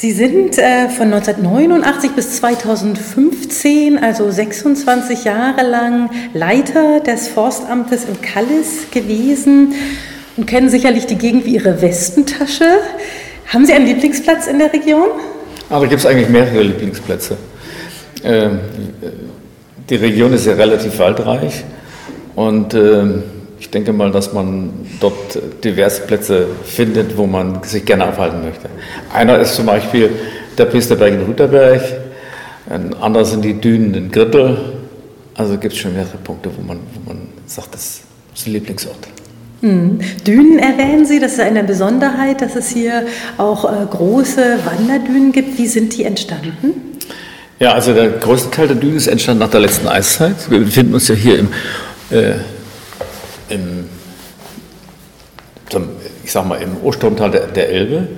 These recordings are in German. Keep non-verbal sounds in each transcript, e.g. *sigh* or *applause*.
Sie sind äh, von 1989 bis 2015, also 26 Jahre lang, Leiter des Forstamtes in Kallis gewesen und kennen sicherlich die Gegend wie Ihre Westentasche. Haben Sie einen Lieblingsplatz in der Region? Aber da gibt es eigentlich mehrere Lieblingsplätze. Ähm, die Region ist ja relativ waldreich und ähm, ich denke mal, dass man dort diverse Plätze findet, wo man sich gerne aufhalten möchte. Einer ist zum Beispiel der Priesterberg in Rüterberg, ein anderer sind die Dünen in Grittel. Also gibt es schon mehrere Punkte, wo man, wo man sagt, das ist ein Lieblingsort. Hm. Dünen erwähnen Sie, das ist eine Besonderheit, dass es hier auch äh, große Wanderdünen gibt. Wie sind die entstanden? Ja, also der größte Teil der Dünen ist entstanden nach der letzten Eiszeit. Wir befinden uns ja hier im, äh, im ich sag mal, im Urstromtal der, der Elbe.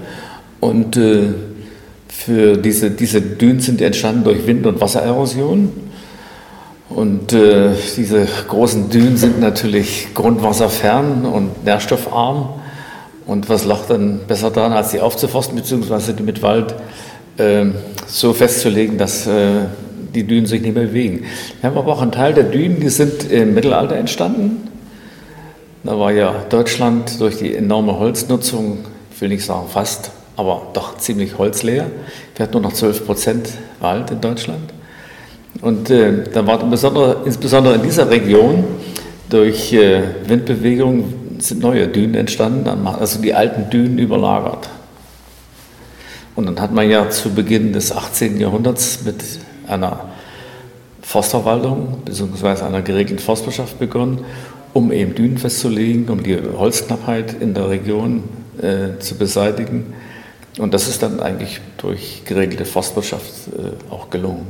Und äh, für diese, diese Dünen sind entstanden durch Wind- und Wassererosion. Und äh, diese großen Dünen sind natürlich grundwasserfern und nährstoffarm. Und was lacht dann besser daran, als sie aufzuforsten, beziehungsweise die mit Wald äh, so festzulegen, dass äh, die Dünen sich nicht mehr bewegen. Wir haben aber auch einen Teil der Dünen, die sind im Mittelalter entstanden. Da war ja Deutschland durch die enorme Holznutzung, ich will nicht sagen fast, aber doch ziemlich holzleer. Wir hatten nur noch 12 Prozent Wald in Deutschland. Und äh, da war insbesondere, in dieser Region durch äh, Windbewegung sind neue Dünen entstanden, also die alten Dünen überlagert. Und dann hat man ja zu Beginn des 18. Jahrhunderts mit einer Forstverwaltung bzw. einer geregelten Forstwirtschaft begonnen, um eben Dünen festzulegen, um die Holzknappheit in der Region äh, zu beseitigen. Und das ist dann eigentlich durch geregelte Forstwirtschaft äh, auch gelungen.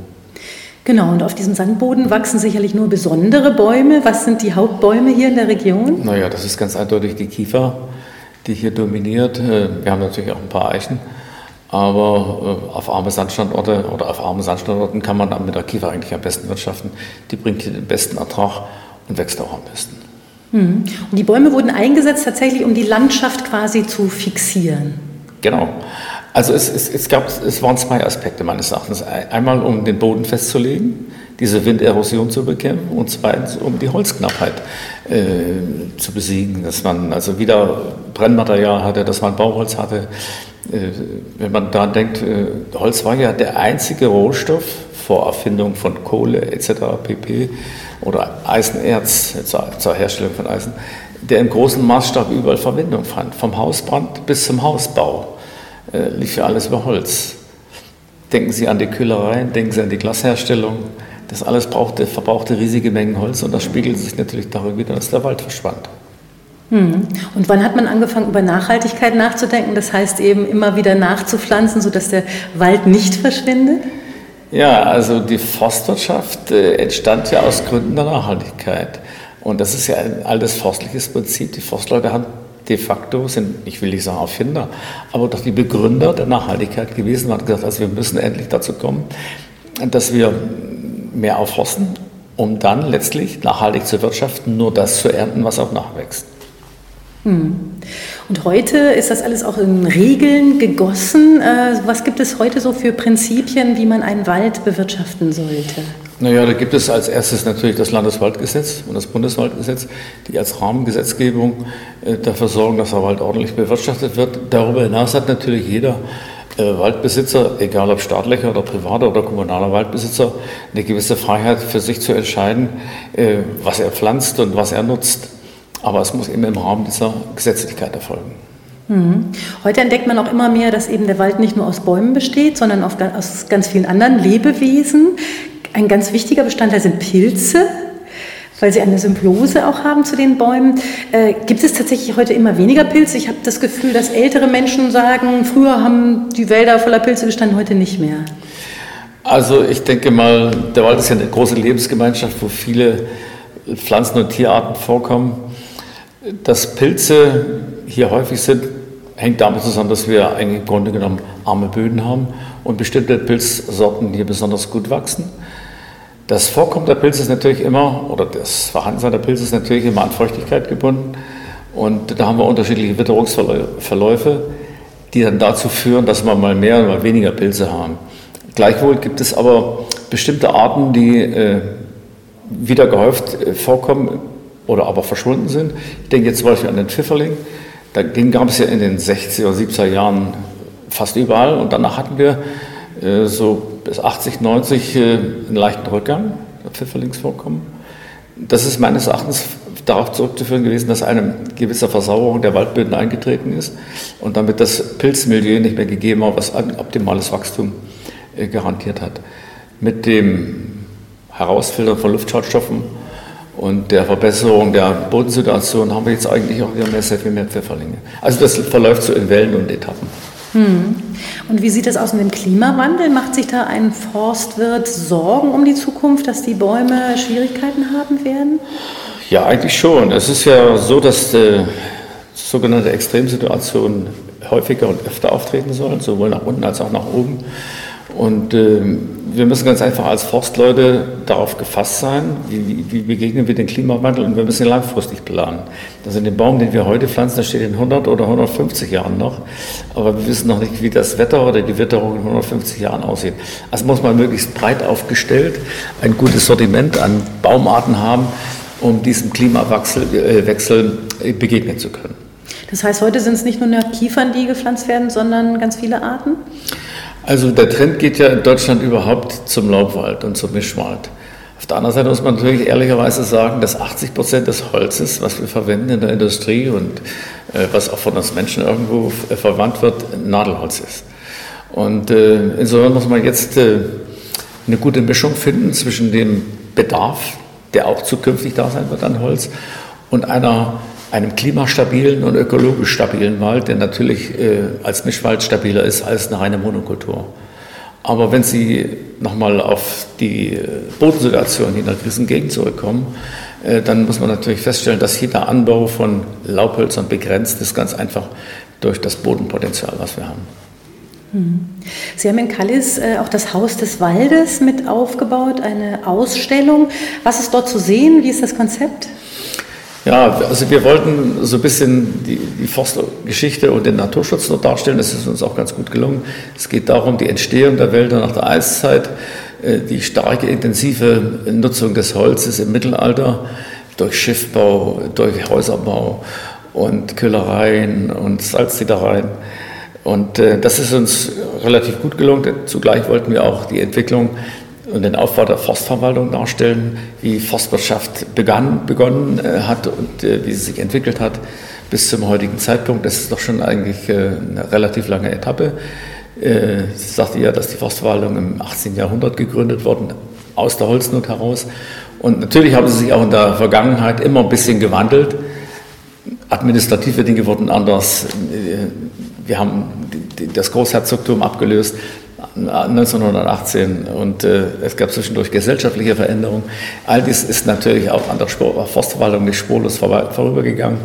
Genau, und auf diesem Sandboden wachsen sicherlich nur besondere Bäume. Was sind die Hauptbäume hier in der Region? Naja, das ist ganz eindeutig die Kiefer, die hier dominiert. Äh, wir haben natürlich auch ein paar Eichen, aber äh, auf arme Sandstandorte oder auf armen Sandstandorten kann man dann mit der Kiefer eigentlich am besten wirtschaften. Die bringt hier den besten Ertrag und wächst auch am besten. Hm. Und die Bäume wurden eingesetzt tatsächlich, um die Landschaft quasi zu fixieren. Genau. Also es, es, es, gab, es waren zwei Aspekte meines Erachtens. Einmal, um den Boden festzulegen, diese Winderosion zu bekämpfen und zweitens, um die Holzknappheit äh, zu besiegen, dass man also wieder Brennmaterial hatte, dass man Bauholz hatte. Äh, wenn man da denkt, äh, Holz war ja der einzige Rohstoff vor Erfindung von Kohle etc. pp. Oder Eisenerz zur, zur Herstellung von Eisen, der im großen Maßstab überall Verwendung fand, vom Hausbrand bis zum Hausbau äh, lief ja alles über Holz. Denken Sie an die Kühlereien, denken Sie an die Glasherstellung. Das alles brauchte, verbrauchte riesige Mengen Holz und das spiegelt sich natürlich darin wieder, dass der Wald verschwand. Hm. Und wann hat man angefangen, über Nachhaltigkeit nachzudenken? Das heißt eben immer wieder nachzupflanzen, sodass der Wald nicht verschwindet? Ja, also die Forstwirtschaft äh, entstand ja aus Gründen der Nachhaltigkeit. Und das ist ja ein altes forstliches Prinzip. Die Forstleute haben de facto sind, ich will nicht sagen Erfinder, aber doch die Begründer der Nachhaltigkeit gewesen. Man hat gesagt, also wir müssen endlich dazu kommen, dass wir mehr aufforsten, um dann letztlich nachhaltig zu wirtschaften, nur das zu ernten, was auch nachwächst. Hm. Und heute ist das alles auch in Regeln gegossen. Äh, was gibt es heute so für Prinzipien, wie man einen Wald bewirtschaften sollte? Naja, da gibt es als erstes natürlich das Landeswaldgesetz und das Bundeswaldgesetz, die als Rahmengesetzgebung äh, dafür sorgen, dass der Wald ordentlich bewirtschaftet wird. Darüber hinaus hat natürlich jeder äh, Waldbesitzer, egal ob staatlicher oder privater oder kommunaler Waldbesitzer, eine gewisse Freiheit für sich zu entscheiden, was er pflanzt und was er nutzt. Aber es muss eben im Rahmen dieser Gesetzlichkeit erfolgen. Mhm. Heute entdeckt man auch immer mehr, dass eben der Wald nicht nur aus Bäumen besteht, sondern aus ganz vielen anderen Lebewesen. Ein ganz wichtiger Bestandteil sind Pilze, weil sie eine Symbiose auch haben zu den Bäumen. Äh, gibt es tatsächlich heute immer weniger Pilze? Ich habe das Gefühl, dass ältere Menschen sagen, früher haben die Wälder voller Pilze gestanden, heute nicht mehr. Also ich denke mal, der Wald ist ja eine große Lebensgemeinschaft, wo viele Pflanzen- und Tierarten vorkommen. Dass Pilze hier häufig sind, hängt damit zusammen, dass wir eigentlich im Grunde genommen arme Böden haben und bestimmte Pilzsorten hier besonders gut wachsen. Das Vorkommen der Pilze ist natürlich immer, oder das Vorhandensein der Pilze ist natürlich immer an Feuchtigkeit gebunden. Und da haben wir unterschiedliche Witterungsverläufe, die dann dazu führen, dass wir mal mehr oder mal weniger Pilze haben. Gleichwohl gibt es aber bestimmte Arten, die äh, wieder gehäuft äh, vorkommen oder aber verschwunden sind. Ich denke jetzt zum Beispiel an den Pfifferling. Den gab es ja in den 60er, 70er Jahren fast überall und danach hatten wir äh, so bis 80, 90 äh, einen leichten Rückgang der Pfifferlingsvorkommen. Das ist meines Erachtens darauf zurückzuführen gewesen, dass eine gewisse Versauerung der Waldböden eingetreten ist und damit das Pilzmilieu nicht mehr gegeben war, was ein optimales Wachstum äh, garantiert hat. Mit dem Herausfiltern von Luftschadstoffen und der Verbesserung der Bodensituation haben wir jetzt eigentlich auch wieder mehr, sehr viel mehr Pfifferlinge. Also das verläuft so in Wellen und Etappen. Hm. Und wie sieht es aus mit dem Klimawandel? Macht sich da ein Forstwirt Sorgen um die Zukunft, dass die Bäume Schwierigkeiten haben werden? Ja, eigentlich schon. Es ist ja so, dass äh, sogenannte Extremsituationen häufiger und öfter auftreten sollen, sowohl nach unten als auch nach oben. Und äh, wir müssen ganz einfach als Forstleute darauf gefasst sein, wie, wie, begegnen wir den Klimawandel und wir müssen langfristig planen. Also den Baum, den wir heute pflanzen, der steht in 100 oder 150 Jahren noch, aber wir wissen noch nicht, wie das Wetter oder die Witterung in 150 Jahren aussieht. Also muss man möglichst breit aufgestellt ein gutes Sortiment an Baumarten haben, um diesem Klimawechsel äh, begegnen zu können. Das heißt, heute sind es nicht nur Kiefern, die gepflanzt werden, sondern ganz viele Arten? Also der Trend geht ja in Deutschland überhaupt zum Laubwald und zum Mischwald. Auf der anderen Seite muss man natürlich ehrlicherweise sagen, dass 80 Prozent des Holzes, was wir verwenden in der Industrie und äh, was auch von uns Menschen irgendwo äh, verwandt wird, Nadelholz ist. Und äh, insofern muss man jetzt äh, eine gute Mischung finden zwischen dem Bedarf, der auch zukünftig da sein wird an Holz, und einer einem klimastabilen und ökologisch stabilen Wald, der natürlich äh, als Mischwald stabiler ist als eine reine Monokultur. Aber wenn Sie nochmal auf die äh, Bodensituation in der Krisengegend zurückkommen, äh, dann muss man natürlich feststellen, dass hier der Anbau von Laubhölzern begrenzt ist, ganz einfach durch das Bodenpotenzial, was wir haben. Hm. Sie haben in Kallis äh, auch das Haus des Waldes mit aufgebaut, eine Ausstellung. Was ist dort zu sehen? Wie ist das Konzept? Ja, also wir wollten so ein bisschen die, die Forstgeschichte und den Naturschutz noch darstellen. Das ist uns auch ganz gut gelungen. Es geht darum, die Entstehung der Wälder nach der Eiszeit, äh, die starke, intensive Nutzung des Holzes im Mittelalter durch Schiffbau, durch Häuserbau und Köhlereien und Salzsiedereien. Und äh, das ist uns relativ gut gelungen. Zugleich wollten wir auch die Entwicklung und den Aufbau der Forstverwaltung darstellen, wie Forstwirtschaft begann, begonnen äh, hat und äh, wie sie sich entwickelt hat bis zum heutigen Zeitpunkt. Das ist doch schon eigentlich äh, eine relativ lange Etappe. Sie sagte ja, dass die Forstverwaltung im 18. Jahrhundert gegründet worden, aus der Holznot heraus. Und natürlich haben sie sich auch in der Vergangenheit immer ein bisschen gewandelt. Administrative Dinge wurden anders. Wir haben das Großherzogtum abgelöst. 1918 und äh, es gab zwischendurch gesellschaftliche Veränderungen. All dies ist natürlich auch an der Forstverwaltung nicht spurlos vorübergegangen.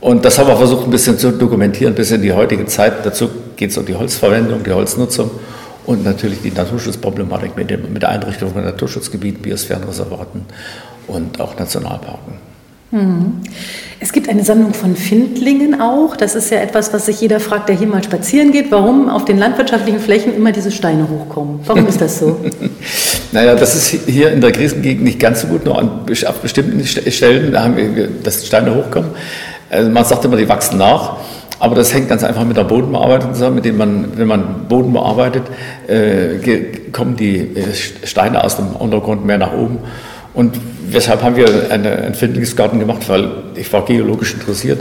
Und das haben wir versucht ein bisschen zu dokumentieren bis in die heutige Zeit. Dazu geht es um die Holzverwendung, die Holznutzung und natürlich die Naturschutzproblematik mit, dem, mit der Einrichtung von Naturschutzgebieten, Biosphärenreservaten und auch Nationalparken. Mhm. Es gibt eine Sammlung von Findlingen auch. Das ist ja etwas, was sich jeder fragt, der hier mal spazieren geht, warum auf den landwirtschaftlichen Flächen immer diese Steine hochkommen. Warum ist das so? *laughs* naja, das ist hier in der Krisengegend nicht ganz so gut. Nur an, auf bestimmten Stellen, da haben wir, dass Steine hochkommen. Also man sagt immer, die wachsen nach. Aber das hängt ganz einfach mit der Bodenbearbeitung zusammen, mit dem man, wenn man Boden bearbeitet, äh, kommen die äh, Steine aus dem Untergrund mehr nach oben. Und weshalb haben wir einen Entfindungsgarten gemacht? Weil ich war geologisch interessiert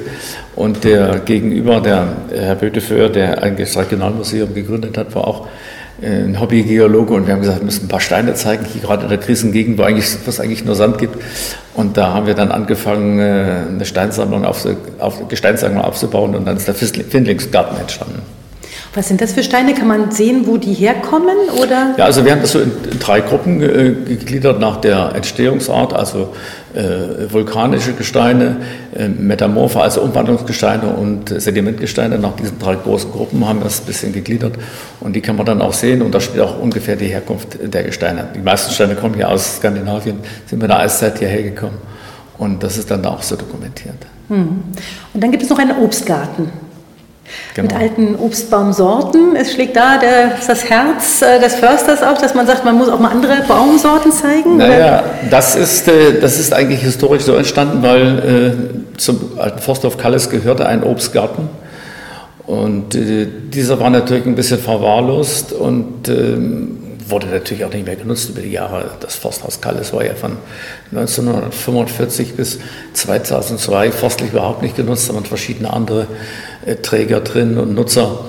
und der Gegenüber, der Herr Bötefeuer, der eigentlich das Regionalmuseum gegründet hat, war auch ein Hobbygeologe und wir haben gesagt, wir müssen ein paar Steine zeigen, hier gerade in der Krisengegend, wo eigentlich, was eigentlich nur Sand gibt. Und da haben wir dann angefangen, äh, eine Steinsammlung auf, auf, Gesteinssammlung aufzubauen und dann ist der Findlingsgarten entstanden. Was sind das für Steine? Kann man sehen, wo die herkommen? Oder? Ja, also wir haben das so in, drei Gruppen äh, gegliedert nach der Entstehungsart, also äh, vulkanische Gesteine, äh, Metamorphe, also Umwandlungsgesteine und Sedimentgesteine. Nach diesen drei großen Gruppen haben wir das ein bisschen gegliedert und die kann man dann auch sehen und da steht auch ungefähr die Herkunft der Gesteine. Die meisten Steine kommen hier aus Skandinavien, sind mit der Eiszeit hierher gekommen und das ist dann auch so dokumentiert. Hm. Und dann gibt es noch einen Obstgarten. Genau. Mit alten Obstbaumsorten. Es schlägt da der, das Herz äh, des Försters auf, dass man sagt, man muss auch mal andere Baumsorten zeigen? Naja, das ist, äh, das ist eigentlich historisch so entstanden, weil äh, zum alten Forsthof Kalles gehörte ein Obstgarten. Und äh, dieser war natürlich ein bisschen verwahrlost und ähm, wurde natürlich auch nicht mehr genutzt über die Jahre. Das Forsthaus Kalles war ja von 1945 bis 2002 forstlich überhaupt nicht genutzt, da waren verschiedene andere äh, Träger drin und Nutzer.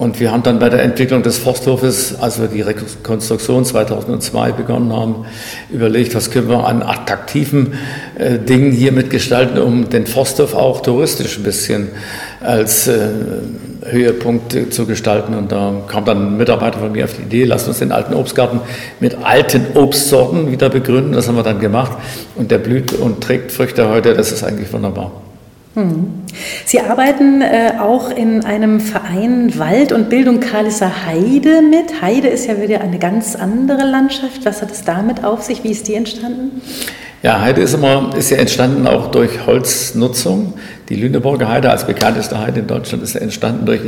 Und wir haben dann bei der Entwicklung des Forsthofes, als wir die Rekonstruktion 2002 begonnen haben, überlegt, was können wir an attraktiven äh, Dingen hier mitgestalten, um den Forsthof auch touristisch ein bisschen als äh, Höhepunkt zu gestalten. Und da kam dann ein Mitarbeiter von mir auf die Idee, lasst uns den alten Obstgarten mit alten Obstsorten wieder begründen. Das haben wir dann gemacht. Und der blüht und trägt Früchte heute. Das ist eigentlich wunderbar. Hm. Sie arbeiten äh, auch in einem Verein Wald und Bildung Kalisser Heide mit. Heide ist ja wieder eine ganz andere Landschaft. Was hat es damit auf sich? Wie ist die entstanden? Ja, Heide ist, immer, ist ja entstanden auch durch Holznutzung. Die Lüneburger Heide als bekannteste Heide in Deutschland ist entstanden durch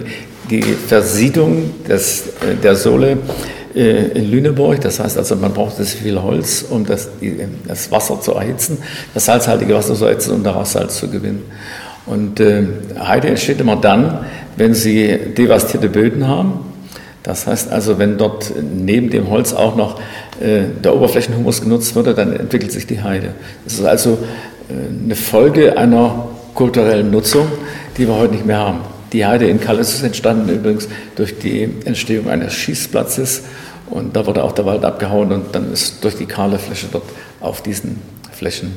die Versiedlung des, äh, der Sohle äh, in Lüneburg. Das heißt also, man braucht sehr viel Holz, um das, das Wasser zu erhitzen, das salzhaltige Wasser zu erhitzen, um daraus Salz zu gewinnen. Und äh, Heide entsteht immer dann, wenn Sie devastierte Böden haben. Das heißt also, wenn dort neben dem Holz auch noch äh, der Oberflächenhumus genutzt würde, dann entwickelt sich die Heide. Das ist also äh, eine Folge einer kulturellen Nutzung, die wir heute nicht mehr haben. Die Heide in Kallis ist entstanden übrigens durch die Entstehung eines Schießplatzes und da wurde auch der Wald abgehauen und dann ist durch die kahle Fläche dort auf diesen Flächen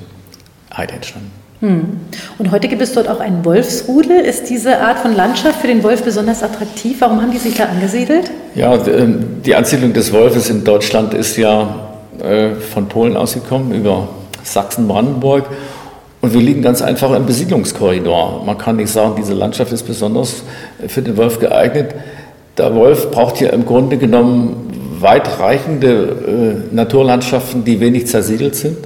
Heide entstanden. Hm. Und heute gibt es dort auch einen Wolfsrudel. Ist diese Art von Landschaft für den Wolf besonders attraktiv? Warum haben die sich da angesiedelt? Ja, ähm, die Ansiedlung des Wolfes in Deutschland ist ja äh, von Polen ausgekommen über Sachsen-Brandenburg. Und wir liegen ganz einfach im Besiedlungskorridor. Man kann nicht sagen, diese Landschaft ist besonders für den Wolf geeignet. Der Wolf braucht hier im Grunde genommen weitreichende äh, Naturlandschaften, die wenig zersiedelt sind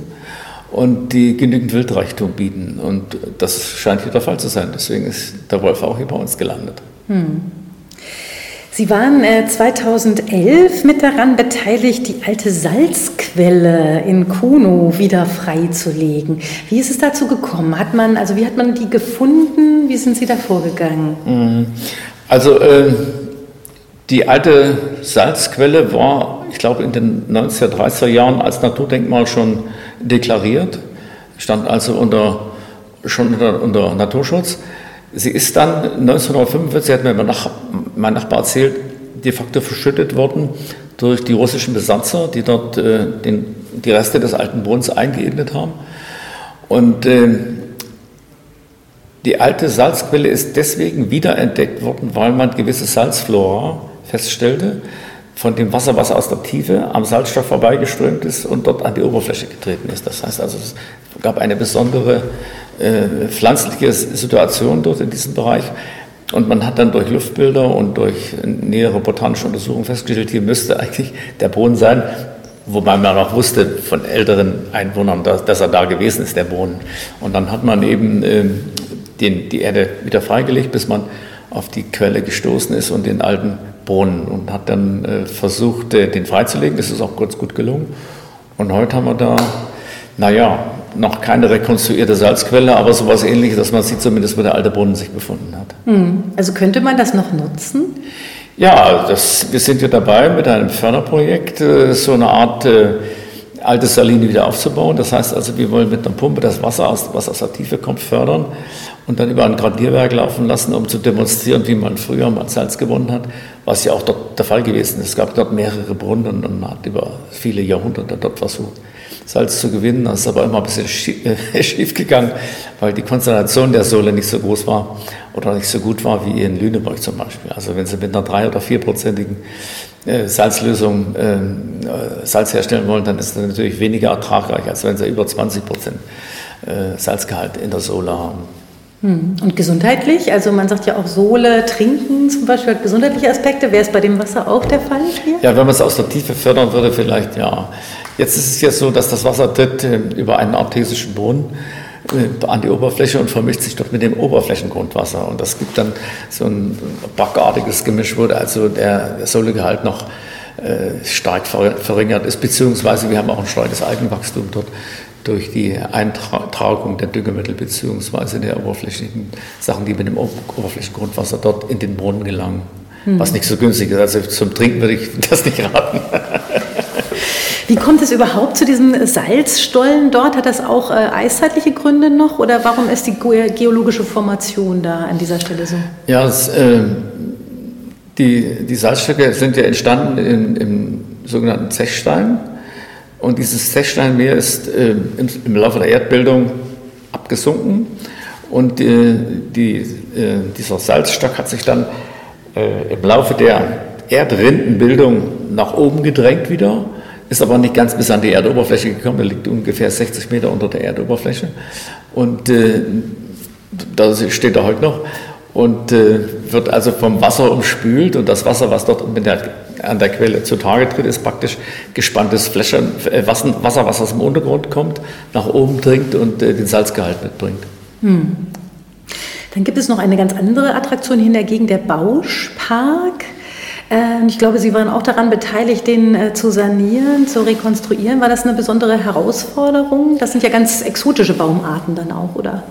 und die genügend Wildreichtum bieten. Und das scheint hier der Fall zu sein. Deswegen ist der Wolf auch hier bei uns gelandet. Hm. Sie waren äh, 2011 mit daran beteiligt, die alte Salzquelle in Kuno wieder freizulegen. Wie ist es dazu gekommen? Hat man, also wie hat man die gefunden? Wie sind Sie da vorgegangen? Hm. Also äh, die alte Salzquelle war, ich glaube, in den 1930er Jahren als Naturdenkmal schon deklariert, stand also unter, schon unter, unter Naturschutz. Sie ist dann 1945, hat mir mein, Nach mein Nachbar erzählt, de facto verschüttet worden durch die russischen Besatzer, die dort äh, den, die Reste des alten Bodens eingeebnet haben. Und äh, die alte Salzquelle ist deswegen wiederentdeckt worden, weil man gewisse Salzflora feststellte, von dem Wasser, was aus der Tiefe am Salzstoff vorbeigeströmt ist und dort an die Oberfläche getreten ist. Das heißt also, es gab eine besondere äh, pflanzliche Situation dort in diesem Bereich. Und man hat dann durch Luftbilder und durch nähere botanische Untersuchungen festgestellt, hier müsste eigentlich der Boden sein, wobei man auch wusste von älteren Einwohnern, dass, dass er da gewesen ist, der Boden. Und dann hat man eben äh, den, die Erde wieder freigelegt, bis man auf die Quelle gestoßen ist und den alten Brunnen und hat dann äh, versucht, äh, den freizulegen. Das ist auch ganz gut gelungen. Und heute haben wir da, naja, noch keine rekonstruierte Salzquelle, aber sowas ähnliches, dass man sieht zumindest, wo der alte Brunnen sich befunden hat. Hm. Also könnte man das noch nutzen? Ja, das, wir sind ja dabei mit einem Förderprojekt, äh, so eine Art äh, alte Saline wieder aufzubauen. Das heißt also, wir wollen mit einer Pumpe das Wasser, aus, was aus der Tiefe kommt, fördern und dann über ein Gradierwerk laufen lassen, um zu demonstrieren, wie man früher mal Salz gewonnen hat, was ja auch dort der Fall gewesen ist. Es gab dort mehrere Brunnen und man hat über viele Jahrhunderte dort versucht, Salz zu gewinnen. Das ist aber immer ein bisschen schief, *laughs* äh, schief gegangen, weil die Konzentration der Sohle nicht so groß war. oder nicht so gut war wie in Lüneburg zum Beispiel. Also wenn Sie mit einer drei- oder vierprozentigen äh, Salzlösung ähm, äh, Salz herstellen wollen, dann ist das natürlich weniger ertragreich, als wenn Sie über 20 Prozent äh, Salzgehalt in der Sohle haben. Hm. Und gesundheitlich, also man sagt ja auch Sohle trinken zum Beispiel hat gesundheitliche Aspekte. Wäre es bei dem Wasser auch der Fall hier? Ja, wenn man es aus der Tiefe fördern würde, vielleicht ja. Jetzt ist es ja so, dass das Wasser tritt äh, über einen artesischen Brunnen äh, an die Oberfläche und vermischt sich dort mit dem Oberflächengrundwasser. Und das gibt dann so ein brackartiges Gemisch, wo also der Sohlegehalt noch äh, stark verringert ist, beziehungsweise wir haben auch ein starkes Algenwachstum dort durch die Eintragung der Düngemittel bzw. der oberflächlichen Sachen, die mit dem Oberflächengrundwasser dort in den Brunnen gelangen. Hm. Was nicht so günstig ist. Also zum Trinken würde ich *laughs* das nicht raten. Wie kommt es überhaupt zu diesem Salzstollen dort? Hat das auch äh, eiszeitliche Gründe noch oder warum ist die geologische Formation da an dieser Stelle so? Ja, es, äh, die, die Salzstöcke sind ja entstanden in, im sogenannten Zechstein. Und dieses Zechsteinmeer ist äh, im, im, Laufe der Erdbildung abgesunken. Und äh, die, äh, dieser Salzstock hat sich dann äh, im Laufe der Erdrindenbildung nach oben gedrängt wieder, ist aber nicht ganz bis an die Erdoberfläche gekommen, er liegt ungefähr 60 Meter unter der Erdoberfläche. Und äh, da steht er heute noch. Und äh, wird also vom Wasser umspült. Und das Wasser, was dort mit der an der Quelle zutage tritt, ist praktisch gespanntes Fläschern, äh, Wasser, was aus dem Untergrund kommt, nach oben dringt und äh, den Salzgehalt mitbringt. Hm. Dann gibt es noch eine ganz andere Attraktion hier in der Gegend, der Bauschpark. Ähm, ich glaube, Sie waren auch daran beteiligt, den äh, zu sanieren, zu rekonstruieren. War das eine besondere Herausforderung? Das sind ja ganz exotische Baumarten dann auch, oder?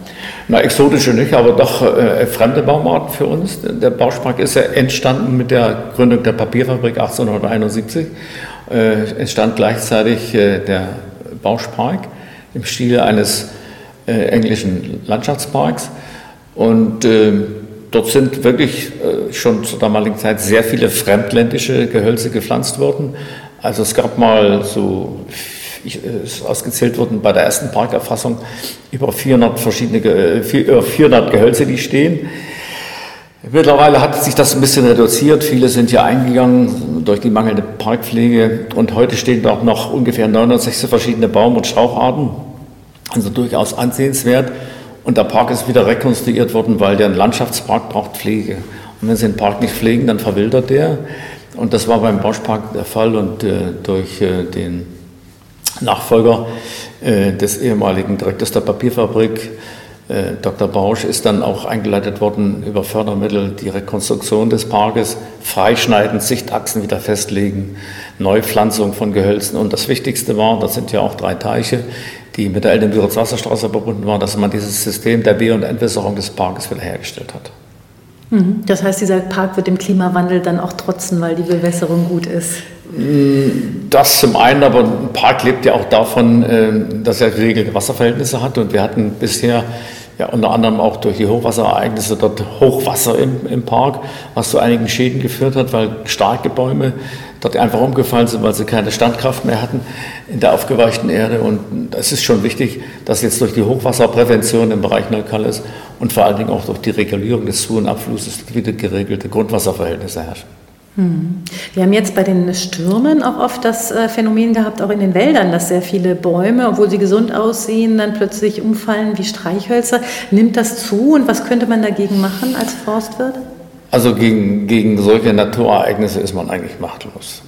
Na, exotische nicht, aber doch äh, fremde Baumarten für uns. Der Bauspark ist ja entstanden mit der Gründung der Papierfabrik 1871. Äh, entstand gleichzeitig äh, der Bauspark im Stil eines äh, englischen Landschaftsparks. Und ähm, dort sind wirklich äh, schon zur damaligen Zeit sehr viele fremdländische Gehölze gepflanzt worden. Also es gab mal so, ich, ist ausgezählt worden bei der ersten Parkerfassung über 400 verschiedene, äh, über 400 Gehölze, die stehen. Mittlerweile hat sich das ein bisschen reduziert. Viele sind ja eingegangen durch die mangelnde Parkpflege und heute stehen dort noch ungefähr 69 verschiedene Baum- und Straucharten. Also durchaus ansehenswert. Und der Park ist wieder rekonstruiert worden, weil der Landschaftspark braucht Pflege. Und wenn Sie den Park nicht pflegen, dann verwildert der. Und das war beim Bauschpark der Fall und äh, durch äh, den Nachfolger äh, des ehemaligen Direktors der Papierfabrik, äh, Dr. Bausch, ist dann auch eingeleitet worden über Fördermittel die Rekonstruktion des Parkes, Freischneiden, Sichtachsen wieder festlegen, Neupflanzung von Gehölzen. Und das Wichtigste war, das sind ja auch drei Teiche, die mit der Eldenbürer Wasserstraße verbunden war, dass man dieses System der Be- und Entwässerung des Parkes wiederhergestellt hat. Mhm. Das heißt, dieser Park wird dem Klimawandel dann auch trotzen, weil die Bewässerung gut ist. Mm, das zum einen, aber ein Park lebt ja auch davon, ähm, dass er geregelte Wasserverhältnisse hat. Und wir hatten bisher ja unter anderem auch durch die Hochwasserereignisse dort Hochwasser im, im Park, was zu einigen Schäden geführt hat, weil starke Bäume dort einfach umgefallen sind, weil sie keine Standkraft mehr hatten in der aufgeweichten Erde. Und es ist schon wichtig, dass jetzt durch die Hochwasserprävention im Bereich Neukalles und vor allen Dingen auch durch die Regulierung des Zu- und Abflusses wieder geregelte Grundwasserverhältnisse herrschen. Hm. Wir haben jetzt bei den Stürmen auch oft das äh, Phänomen gehabt, auch in den Wäldern, dass sehr viele Bäume, obwohl sie gesund aussehen, dann plötzlich umfallen wie Streichhölzer. Nimmt das zu und was könnte man dagegen machen als Forstwirt? Also gegen, gegen solche Naturereignisse ist man eigentlich machtlos.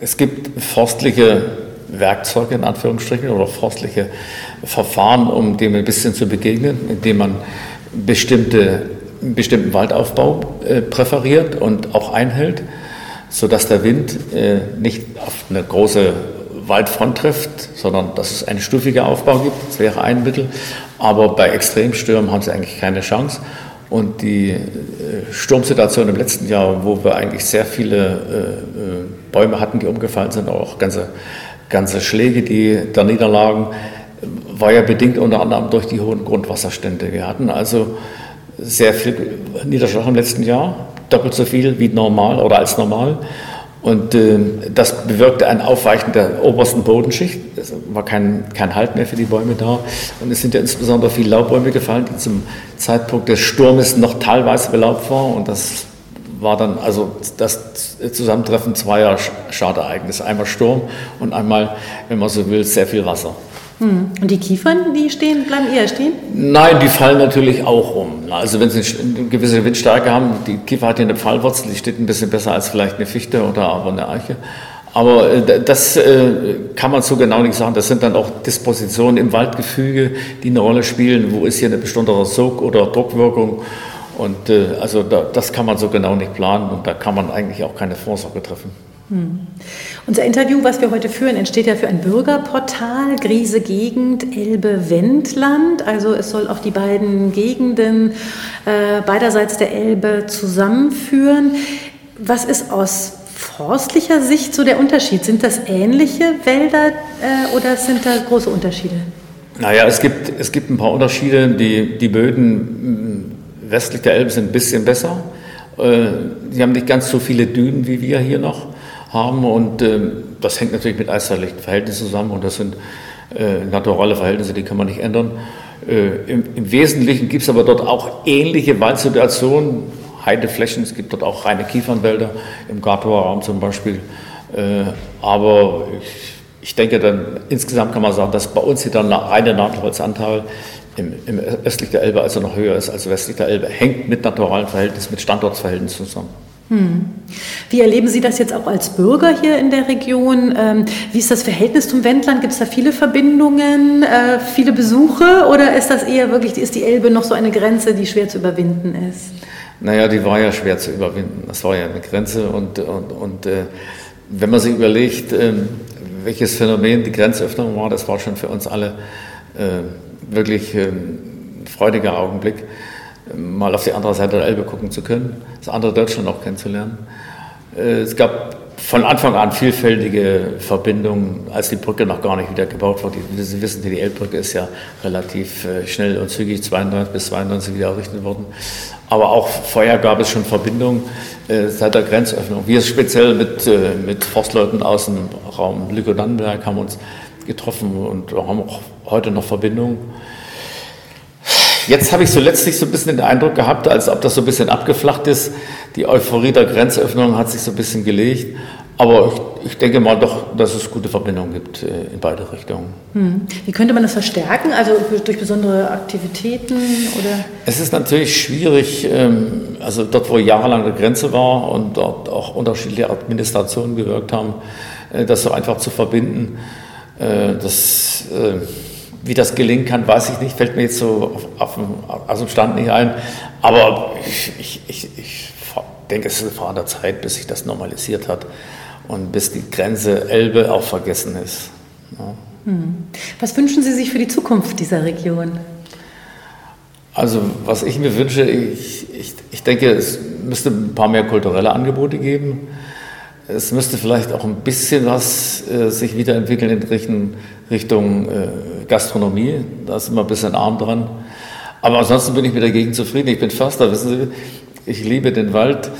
Es gibt forstliche Werkzeuge in Anführungsstrichen oder forstliche Verfahren, um dem ein bisschen zu begegnen, indem man bestimmte, bestimmten Waldaufbau äh, präferiert und auch einhält, sodass der Wind äh, nicht auf eine große Waldfront trifft, sondern dass es einen stufigen Aufbau gibt. Das wäre ein Mittel. Aber bei Extremstürmen haben sie eigentlich keine Chance. Und die äh, Sturmsituation im letzten Jahr, wo wir eigentlich sehr viele äh, äh, Bäume hatten, die umgefallen sind, auch ganze, ganze Schläge, die da niederlagen, war ja bedingt unter anderem durch die hohen Grundwasserstände. Wir hatten also sehr viel Niederschlag im letzten Jahr, doppelt so viel wie normal oder als normal. Und äh, das bewirkte ein Aufweichen der obersten Bodenschicht. Es war kein, kein Halt mehr für die Bäume da. Und es sind ja insbesondere viele Laubbäume gefallen, die zum Zeitpunkt des Sturmes noch teilweise belaubt waren. Und das war dann also das Zusammentreffen zweier Schadereignisse. Einmal Sturm und einmal, wenn man so will, sehr viel Wasser. Hm. Und die Kiefern, die stehen, bleiben eher stehen? Nein, die fallen natürlich auch um. Also wenn sie eine gewisse Windstärke haben, die Kiefer hat ja eine Pfeilwurzel, die steht ein bisschen besser als vielleicht eine Fichte oder aber eine Eiche. Aber äh, das äh, kann man so genau nicht sagen. Das sind dann auch Dispositionen im Waldgefüge, die eine Rolle spielen. Wo ist hier eine besondere Sog- oder Druckwirkung? Und äh, also das kann man so genau nicht planen und da kann man eigentlich auch keine Vorsorge treffen. Hm. Unser Interview, was wir heute führen, entsteht ja für ein Bürgerportal, Griese Gegend, Elbe-Wendland. Also es soll auch die beiden Gegenden äh, beiderseits der Elbe zusammenführen. Was ist aus forstlicher Sicht so der Unterschied? Sind das ähnliche Wälder äh, oder sind da große Unterschiede? Naja, es gibt, es gibt ein paar Unterschiede. Die, die Böden hm, westlich der Elbe sind ein bisschen besser. Äh, sie haben nicht ganz so viele Dünen wie wir hier noch haben. Und äh, das hängt natürlich mit eiszeitlichen Verhältnissen zusammen und das sind äh, naturale Verhältnisse, die kann man nicht ändern. Äh, im, im, Wesentlichen gibt es aber dort auch ähnliche Waldsituationen, Heideflächen, es gibt dort auch reine Kiefernwälder, im Gartower Raum zum Beispiel. Äh, aber ich, ich, denke dann, insgesamt kann man sagen, dass bei uns hier dann eine reine Nahtholzanteil im, im östlich der Elbe also noch höher ist als westlich der Elbe, hängt mit naturalen Verhältnissen, mit Standortsverhältnissen zusammen. Hm. Wie erleben Sie das jetzt auch als Bürger hier in der Region? Ähm, wie ist das Verhältnis zum Wendland? Gibt es da viele Verbindungen, äh, viele Besuche oder ist das eher wirklich, ist die Elbe noch so eine Grenze, die schwer zu überwinden ist? Naja, die war ja schwer zu überwinden. Das war ja eine Grenze und, und, und äh, wenn man sich überlegt, äh, welches Phänomen die Grenzöffnung war, das war schon für uns alle äh, wirklich ähm, ein freudiger Augenblick mal auf die andere Seite der Elbe gucken zu können, das andere Deutschland auch kennenzulernen. Äh, es gab von Anfang an vielfältige Verbindungen, als die Brücke noch gar nicht wieder gebaut wurde. Sie wissen, die Elbbrücke ist ja relativ äh, schnell und zügig 92 bis 92 wieder errichtet worden. Aber auch vorher gab es schon Verbindungen äh, seit der Grenzöffnung. Wir speziell mit, mit Forstleuten aus dem Raum Lüchow-Dannenberg haben uns getroffen und haben auch heute noch Verbindungen. Jetzt habe ich so letztlich so ein bisschen den Eindruck gehabt, als ob das so ein bisschen abgeflacht ist. Die Euphorie der Grenzöffnung hat sich so ein bisschen gelegt. Aber ich, ich denke mal doch, dass es gute Verbindungen gibt äh, in beide Richtungen. Hm. Wie könnte man das verstärken? Also durch besondere Aktivitäten oder? Es ist natürlich schwierig, ähm, also dort, wo jahrelang eine Grenze war und dort auch unterschiedliche Administrationen gewirkt haben, äh, das so einfach zu verbinden. Äh, das wie das gelingen kann, weiß ich nicht, fällt mir jetzt so auf, auf dem, aus dem Stand nicht ein. Aber ich, ich, ich, ich denke, es ist Frage der Zeit, bis sich das normalisiert hat und bis die Grenze Elbe auch vergessen ist. Ja. Hm. Was wünschen Sie sich für die Zukunft dieser Region? Also was ich mir wünsche, ich, ich, ich denke, es müsste ein paar mehr kulturelle Angebote geben. Es müsste vielleicht auch ein bisschen was äh, sich wiederentwickeln in Richtung, Richtung äh, Gastronomie. Da ist immer ein bisschen arm dran. Aber ansonsten bin ich mit der Gegend zufrieden. Ich bin Förster, wissen Sie, ich liebe den Wald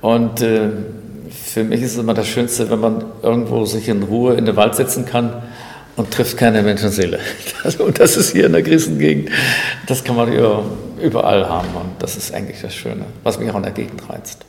und äh, für mich ist es immer das Schönste, wenn man irgendwo sich in Ruhe in den Wald setzen kann und trifft keine Menschenseele. *laughs* und das ist hier in der Griesengegend, das kann man überall haben und das ist eigentlich das Schöne, was mich auch in der Gegend reizt.